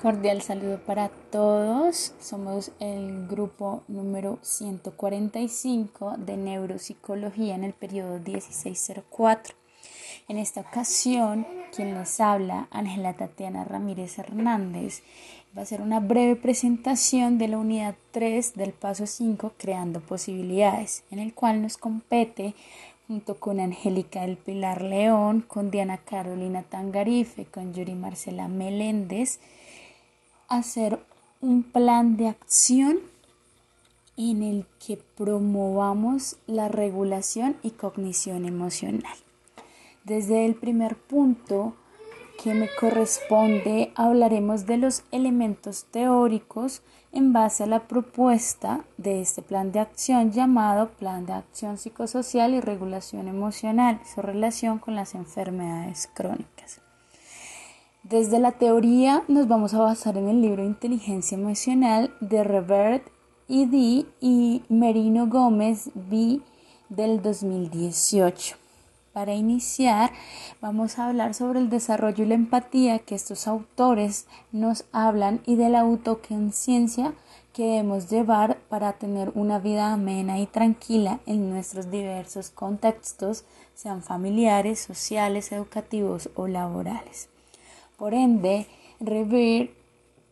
Cordial saludo para todos. Somos el grupo número 145 de neuropsicología en el periodo 1604. En esta ocasión, quien les habla, Ángela Tatiana Ramírez Hernández, va a hacer una breve presentación de la unidad 3 del paso 5, Creando Posibilidades, en el cual nos compete junto con Angélica del Pilar León, con Diana Carolina Tangarife, con Yuri Marcela Meléndez, hacer un plan de acción en el que promovamos la regulación y cognición emocional. Desde el primer punto que me corresponde hablaremos de los elementos teóricos en base a la propuesta de este plan de acción llamado Plan de Acción Psicosocial y Regulación Emocional, su relación con las enfermedades crónicas. Desde la teoría nos vamos a basar en el libro Inteligencia Emocional de Robert E. Y Merino Gómez B. del 2018. Para iniciar, vamos a hablar sobre el desarrollo y la empatía que estos autores nos hablan y de la autoconciencia que debemos llevar para tener una vida amena y tranquila en nuestros diversos contextos, sean familiares, sociales, educativos o laborales. Por ende, Revere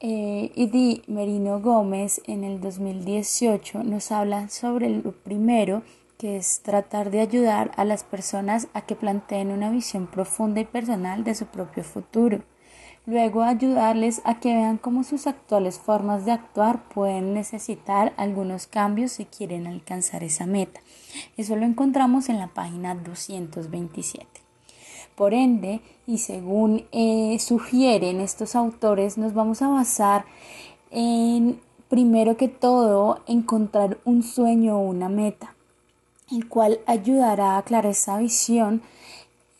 eh, y Di Merino Gómez en el 2018 nos habla sobre lo primero que es tratar de ayudar a las personas a que planteen una visión profunda y personal de su propio futuro. Luego ayudarles a que vean cómo sus actuales formas de actuar pueden necesitar algunos cambios si quieren alcanzar esa meta. Eso lo encontramos en la página 227. Por ende, y según eh, sugieren estos autores, nos vamos a basar en, primero que todo, encontrar un sueño o una meta, el cual ayudará a aclarar esa visión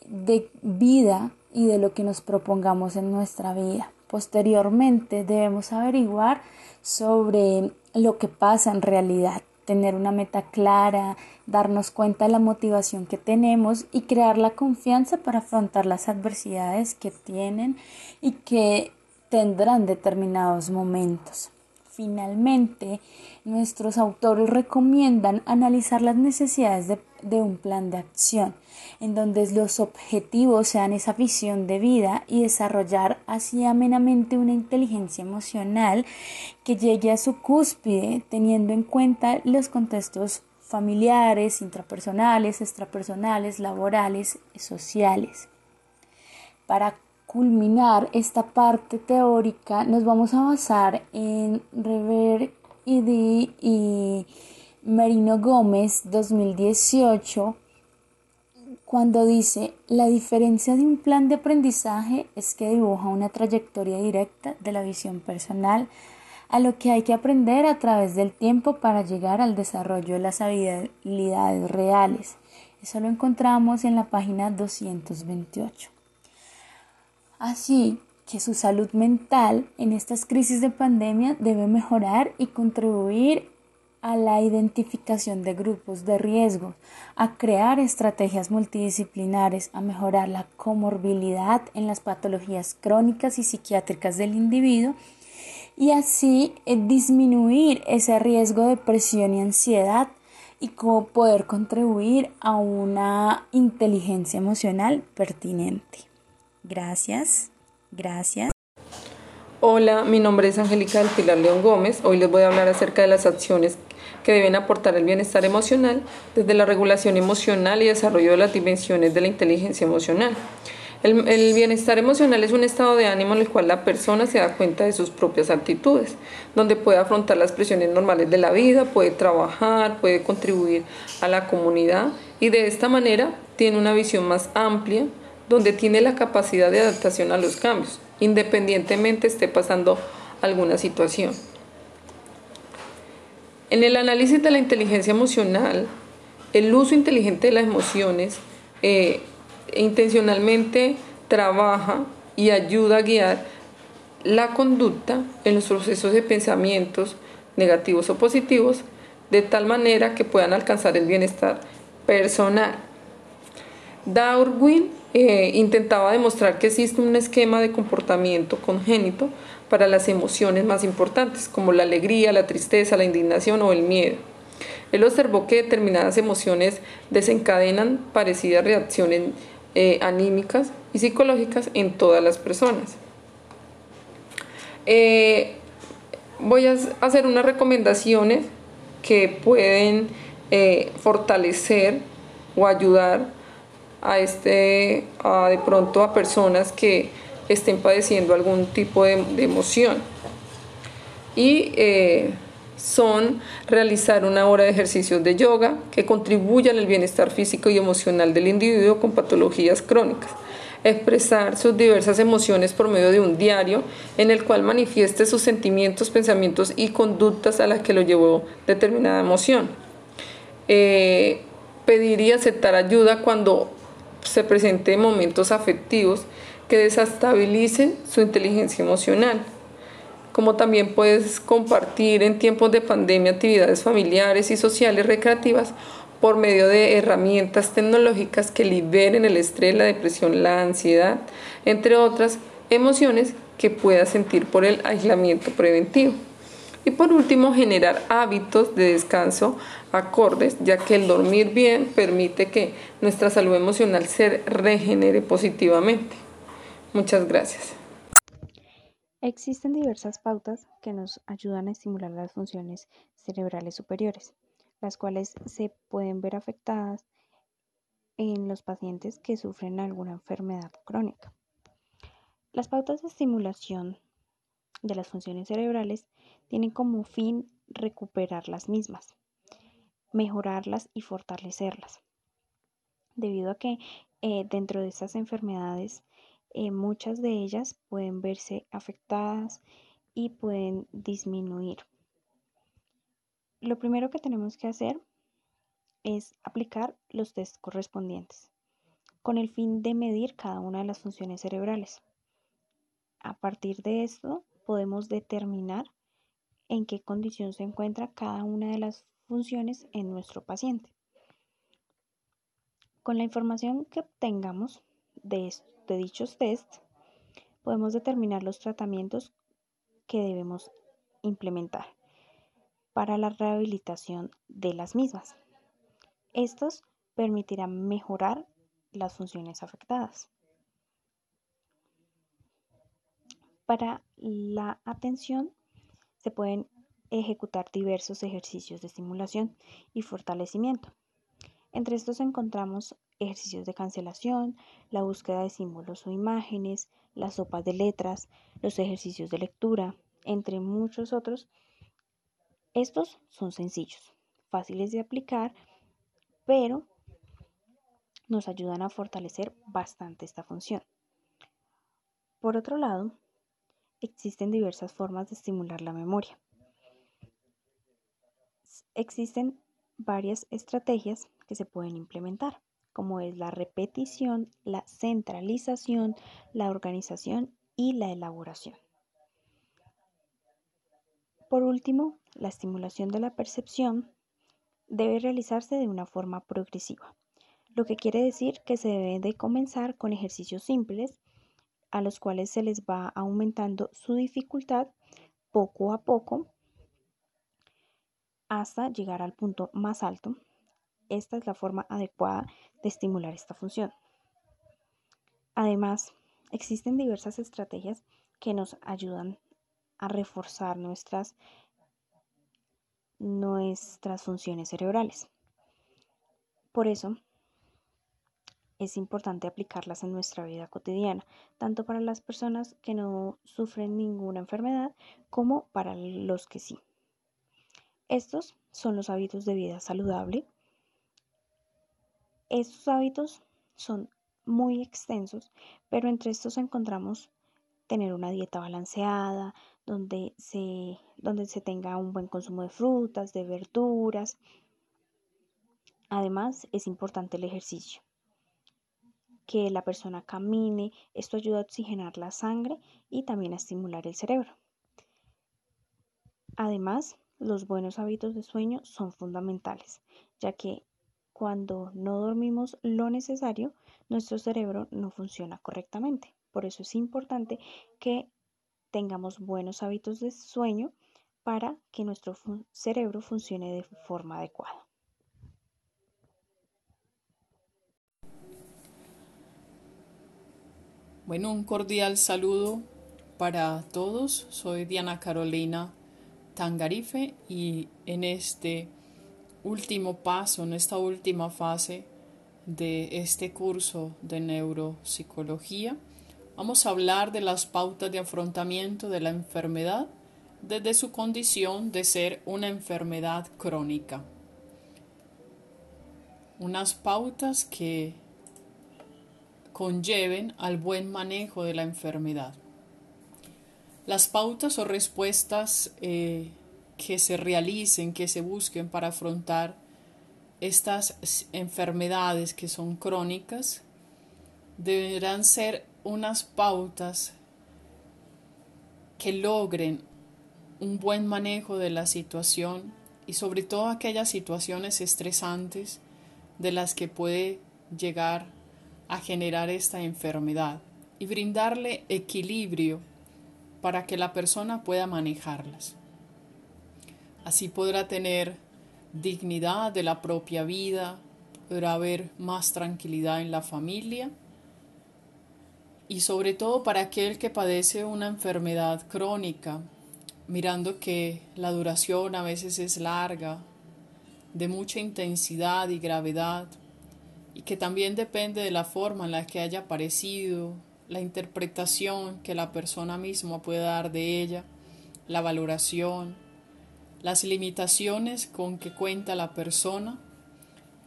de vida y de lo que nos propongamos en nuestra vida. Posteriormente debemos averiguar sobre lo que pasa en realidad, tener una meta clara, darnos cuenta de la motivación que tenemos y crear la confianza para afrontar las adversidades que tienen y que tendrán determinados momentos. Finalmente, nuestros autores recomiendan analizar las necesidades de, un plan de acción, en donde los objetivos sean esa visión de vida y desarrollar así amenamente una inteligencia emocional que llegue a su cúspide, teniendo en cuenta los contextos familiares, intrapersonales, extrapersonales, laborales, sociales. Para culminar esta parte teórica, nos vamos a basar en Rever Idi y Merino Gómez 2018 cuando dice, la diferencia de un plan de aprendizaje es que dibuja una trayectoria directa de la visión personal a lo que hay que aprender a través del tiempo para llegar al desarrollo de las habilidades reales. Eso lo encontramos en la página 228. Así que su salud mental en estas crisis de pandemia debe mejorar y contribuir a la identificación de grupos de riesgo, a crear estrategias multidisciplinares, a mejorar la comorbilidad en las patologías crónicas y psiquiátricas del individuo y así eh, disminuir ese riesgo de presión y ansiedad y cómo poder contribuir a una inteligencia emocional pertinente. Gracias, gracias. Hola, mi nombre es Angélica del Pilar León Gómez. Hoy les voy a hablar acerca de las acciones que deben aportar el bienestar emocional desde la regulación emocional y desarrollo de las dimensiones de la inteligencia emocional. El, el, bienestar emocional es un estado de ánimo en el cual la persona se da cuenta de sus propias actitudes, donde puede afrontar las presiones normales de la vida, puede trabajar, puede contribuir a la comunidad y de esta manera tiene una visión más amplia donde tiene la capacidad de adaptación a los cambios, independientemente esté pasando alguna situación. En el análisis de la inteligencia emocional, el uso inteligente de las emociones eh, intencionalmente trabaja y ayuda a guiar la conducta en los procesos de pensamientos negativos o positivos de tal manera que puedan alcanzar el bienestar personal. Darwin eh, intentaba demostrar que existe un esquema de comportamiento congénito para las emociones más importantes, como la alegría, la tristeza, la indignación o el miedo. Él observó que determinadas emociones desencadenan parecidas reacciones eh, anímicas y psicológicas en todas las personas. Eh, voy a hacer unas recomendaciones que pueden fortalecer o ayudar a este, de pronto a personas que estén padeciendo algún tipo de, emoción. Y eh, son realizar una hora de ejercicios de yoga que contribuyan al bienestar físico y emocional del individuo con patologías crónicas. Expresar sus diversas emociones por medio de un diario en el cual manifieste sus sentimientos, pensamientos y conductas a las que lo llevó determinada emoción. Eh, pedir y aceptar ayuda cuando se presente momentos afectivos que desestabilicen su inteligencia emocional. Como también puedes compartir en tiempos de pandemia actividades familiares y sociales recreativas por medio de herramientas tecnológicas que liberen el estrés, la depresión, la ansiedad, entre otras emociones que puedas sentir por el aislamiento preventivo. Y por último, generar hábitos de descanso acordes, ya que el dormir bien permite que nuestra salud emocional se regenere positivamente. Muchas gracias. Existen diversas pautas que nos ayudan a estimular las funciones cerebrales superiores, las cuales se pueden ver afectadas en los pacientes que sufren alguna enfermedad crónica. Las pautas de estimulación de las funciones cerebrales tienen como fin recuperar las mismas, mejorarlas y fortalecerlas. Debido a que eh, dentro de estas enfermedades eh, muchas de ellas pueden verse afectadas y pueden disminuir. Lo primero que tenemos que hacer es aplicar los test correspondientes con el fin de medir cada una de las funciones cerebrales. A partir de esto podemos determinar en qué condición se encuentra cada una de las funciones en nuestro paciente. Con la información que obtengamos de, dichos test, podemos determinar los tratamientos que debemos implementar para la rehabilitación de las mismas. Estos permitirán mejorar las funciones afectadas. Para la atención se pueden ejecutar diversos ejercicios de estimulación y fortalecimiento. Entre estos encontramos ejercicios de cancelación, la búsqueda de símbolos o imágenes, las sopas de letras, los ejercicios de lectura, entre muchos otros. Estos son sencillos, fáciles de aplicar, pero nos ayudan a fortalecer bastante esta función. Por otro lado, existen diversas formas de estimular la memoria. Existen varias estrategias que se pueden implementar, como es la repetición, la centralización, la organización y la elaboración. Por último, la estimulación de la percepción debe realizarse de una forma progresiva, lo que quiere decir que se debe de comenzar con ejercicios simples a los cuales se les va aumentando su dificultad poco a poco hasta llegar al punto más alto. Esta es la forma adecuada de estimular esta función. Además, existen diversas estrategias que nos ayudan a reforzar nuestras, nuestras funciones cerebrales. Por eso, es importante aplicarlas en nuestra vida cotidiana, tanto para las personas que no sufren ninguna enfermedad como para los que sí. Estos son los hábitos de vida saludable. Estos hábitos son muy extensos, pero entre estos encontramos tener una dieta balanceada, donde se, donde se tenga un buen consumo de frutas, de verduras. Además, es importante el ejercicio que la persona camine. Esto ayuda a oxigenar la sangre y también a estimular el cerebro. Además, los buenos hábitos de sueño son fundamentales, ya que cuando no dormimos lo necesario, nuestro cerebro no funciona correctamente. Por eso es importante que tengamos buenos hábitos de sueño para que nuestro cerebro funcione de forma adecuada. Bueno, un cordial saludo para todos. Soy Diana Carolina Tangarife y en este último paso, en esta última fase de este curso de neuropsicología, vamos a hablar de las pautas de afrontamiento de la enfermedad desde su condición de ser una enfermedad crónica. Unas pautas que conlleven al buen manejo de la enfermedad. Las pautas o respuestas eh, que se realicen, que se busquen para afrontar estas enfermedades que son crónicas, deberán ser unas pautas que logren un buen manejo de la situación y sobre todo aquellas situaciones estresantes de las que puede llegar a generar esta enfermedad y brindarle equilibrio para que la persona pueda manejarlas. Así podrá tener dignidad de la propia vida, podrá haber más tranquilidad en la familia y sobre todo para aquel que padece una enfermedad crónica, mirando que la duración a veces es larga, de mucha intensidad y gravedad, y que también depende de la forma en la que haya aparecido, la interpretación que la persona misma puede dar de ella, la valoración, las limitaciones con que cuenta la persona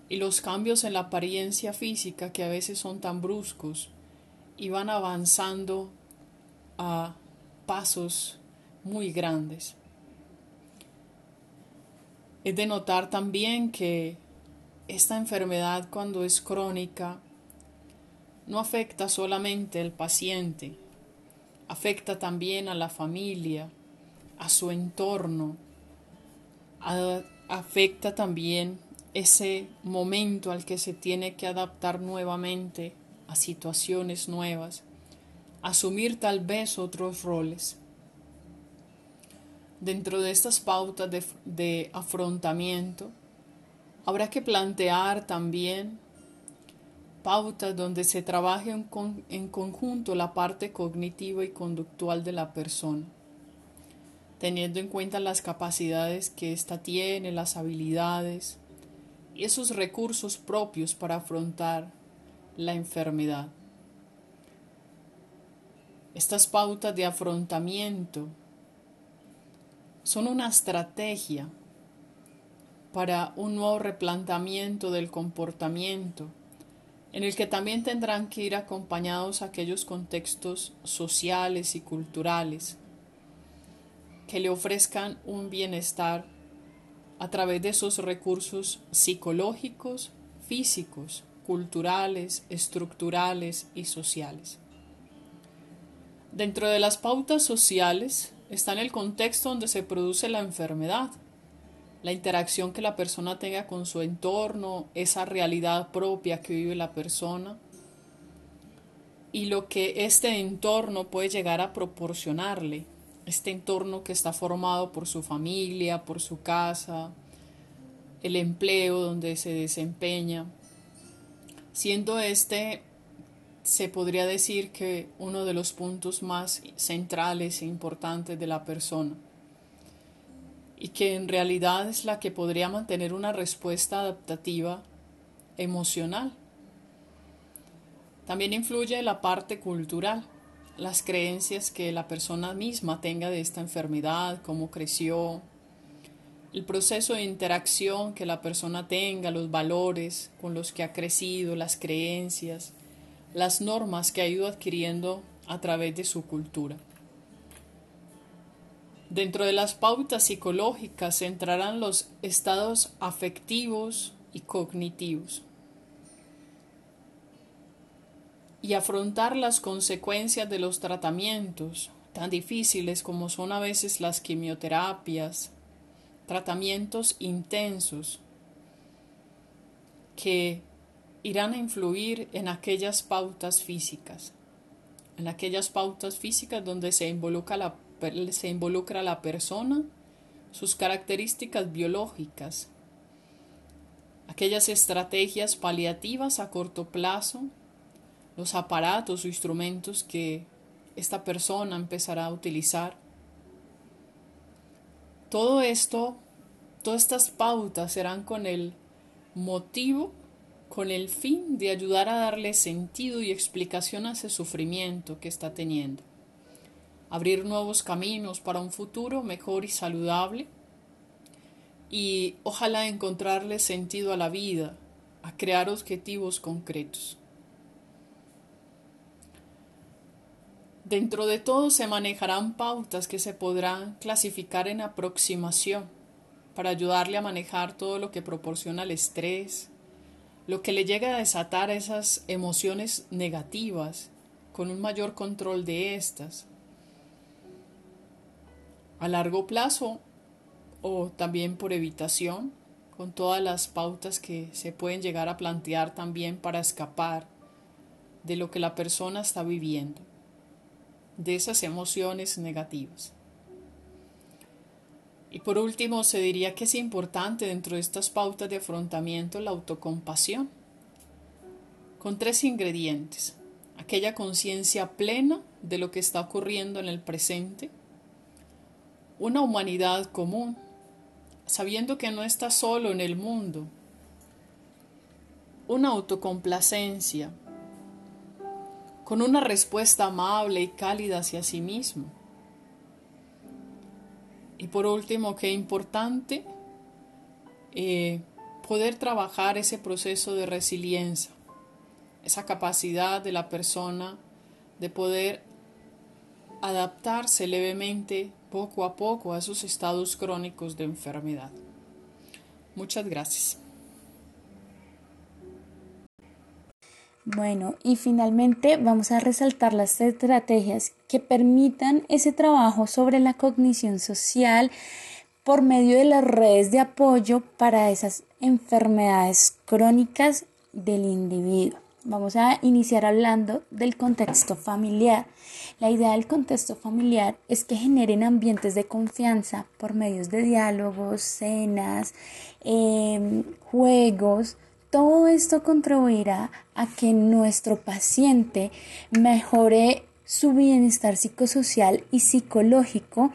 y los cambios en la apariencia física que a veces son tan bruscos y van avanzando a pasos muy grandes. Es de notar también que esta enfermedad cuando es crónica no afecta solamente al paciente, afecta también a la familia, a su entorno, afecta también ese momento al que se tiene que adaptar nuevamente a situaciones nuevas, asumir tal vez otros roles. Dentro de estas pautas de, de afrontamiento, habrá que plantear también pautas donde se trabaje en, conjunto la parte cognitiva y conductual de la persona teniendo en cuenta las capacidades que ésta tiene, las habilidades y esos recursos propios para afrontar la enfermedad. Estas pautas de afrontamiento son una estrategia para un nuevo replanteamiento del comportamiento, en el que también tendrán que ir acompañados aquellos contextos sociales y culturales que le ofrezcan un bienestar a través de esos recursos psicológicos, físicos, culturales, estructurales y sociales. Dentro de las pautas sociales está en el contexto donde se produce la enfermedad, la interacción que la persona tenga con su entorno, esa realidad propia que vive la persona y lo que este entorno puede llegar a proporcionarle este entorno que está formado por su familia, por su casa, el empleo donde se desempeña, siendo este, se podría decir que uno de los puntos más centrales e importantes de la persona, y que en realidad es la que podría mantener una respuesta adaptativa emocional. También influye la parte cultural las creencias que la persona misma tenga de esta enfermedad, cómo creció, el proceso de interacción que la persona tenga, los valores con los que ha crecido, las creencias, las normas que ha ido adquiriendo a través de su cultura. Dentro de las pautas psicológicas entrarán los estados afectivos y cognitivos. y afrontar las consecuencias de los tratamientos tan difíciles como son a veces las quimioterapias, tratamientos intensos, que irán a influir en aquellas pautas físicas, en aquellas pautas físicas donde se involucra la, se involucra la persona, sus características biológicas, aquellas estrategias paliativas a corto plazo, los aparatos o instrumentos que esta persona empezará a utilizar. Todo esto, todas estas pautas serán con el motivo, con el fin de ayudar a darle sentido y explicación a ese sufrimiento que está teniendo. Abrir nuevos caminos para un futuro mejor y saludable y ojalá encontrarle sentido a la vida, a crear objetivos concretos. Dentro de todo se manejarán pautas que se podrán clasificar en aproximación para ayudarle a manejar todo lo que proporciona el estrés, lo que le llega a desatar esas emociones negativas con un mayor control de estas. A largo plazo o también por evitación, con todas las pautas que se pueden llegar a plantear también para escapar de lo que la persona está viviendo, de esas emociones negativas. Y por último, se diría que es importante dentro de estas pautas de afrontamiento la autocompasión, con tres ingredientes. Aquella conciencia plena de lo que está ocurriendo en el presente, una humanidad común, sabiendo que no está solo en el mundo, una autocomplacencia, con una respuesta amable y cálida hacia sí mismo. Y por último, qué importante eh, poder trabajar ese proceso de resiliencia, esa capacidad de la persona de poder adaptarse levemente poco a poco a esos estados crónicos de enfermedad. Muchas gracias. Bueno, y finalmente vamos a resaltar las estrategias que permitan ese trabajo sobre la cognición social por medio de las redes de apoyo para esas enfermedades crónicas del individuo. Vamos a iniciar hablando del contexto familiar. La idea del contexto familiar es que generen ambientes de confianza por medios de diálogos, cenas, em, juegos. Todo esto contribuirá a que nuestro paciente mejore su bienestar psicosocial y psicológico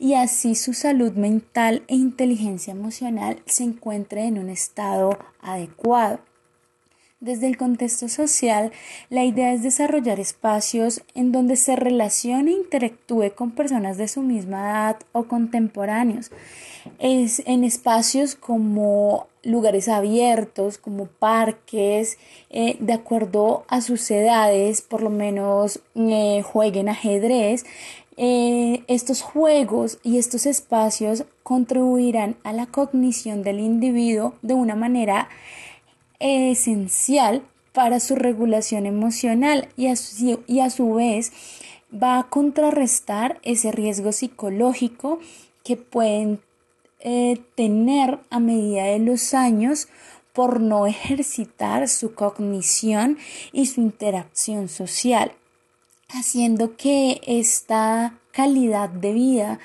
y así su salud mental e inteligencia emocional se encuentre en un estado adecuado. Desde el contexto social, la idea es desarrollar espacios en donde se relacione e interactúe con personas de su misma edad o contemporáneos. Es en espacios como lugares abiertos, como parques, eh, de acuerdo a sus edades, por lo menos eh, jueguen ajedrez. Eh, estos juegos y estos espacios contribuirán a la cognición del individuo de una manera esencial para su regulación emocional y a su, y a su vez va a contrarrestar ese riesgo psicológico que pueden eh, tener a medida de los años por no ejercitar su cognición y su interacción social, haciendo que esta calidad de vida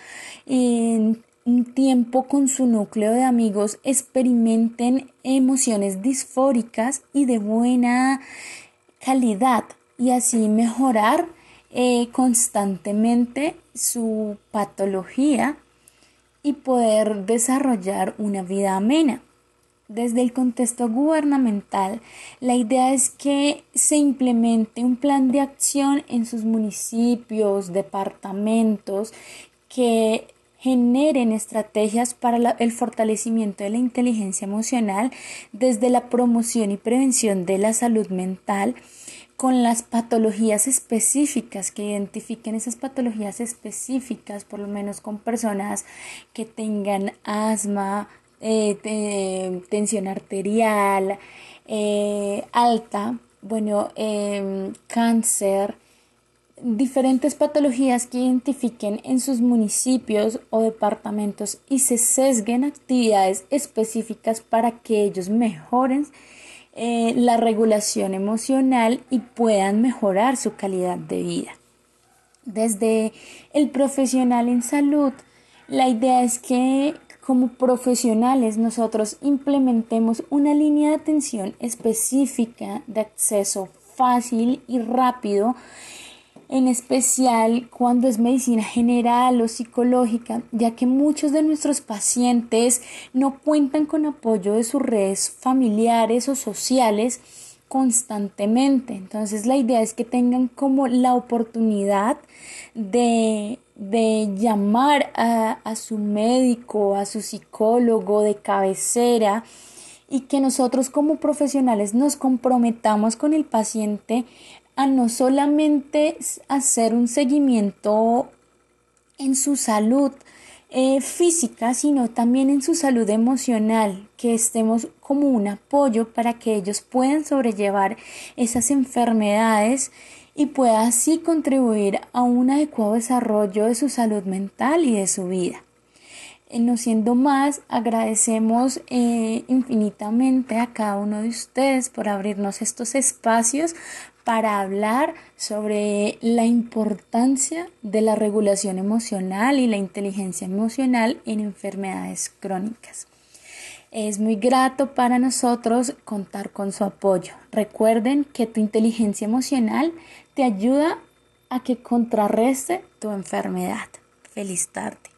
un tiempo con su núcleo de amigos experimenten emociones disfóricas y de buena calidad y así mejorar eh, constantemente su patología y poder desarrollar una vida amena. Desde el contexto gubernamental, la idea es que se implemente un plan de acción en sus municipios, departamentos, que generen estrategias para el fortalecimiento de la inteligencia emocional desde la promoción y prevención de la salud mental con las patologías específicas, que identifiquen esas patologías específicas, por lo menos con personas que tengan asma, eh, tensión arterial eh, alta, bueno, em, cáncer, diferentes patologías que identifiquen en sus municipios o departamentos y se sesguen actividades específicas para que ellos mejoren eh, la regulación emocional y puedan mejorar su calidad de vida. Desde el profesional en salud, la idea es que como profesionales nosotros implementemos una línea de atención específica de acceso fácil y rápido en especial cuando es medicina general o psicológica, ya que muchos de nuestros pacientes no cuentan con apoyo de sus redes familiares o sociales constantemente. Entonces la idea es que tengan como la oportunidad de, llamar a, a su médico, a su psicólogo de cabecera, y que nosotros como profesionales nos comprometamos con el paciente a no solamente hacer un seguimiento en su salud eh, física, sino también en su salud emocional, que estemos como un apoyo para que ellos puedan sobrellevar esas enfermedades y pueda así contribuir a un adecuado desarrollo de su salud mental y de su vida. Eh, no siendo más, agradecemos eh, infinitamente a cada uno de ustedes por abrirnos estos espacios para hablar sobre la importancia de la regulación emocional y la inteligencia emocional en enfermedades crónicas. Es muy grato para nosotros contar con su apoyo. Recuerden que tu inteligencia emocional te ayuda a que contrarreste tu enfermedad. Feliz tarde.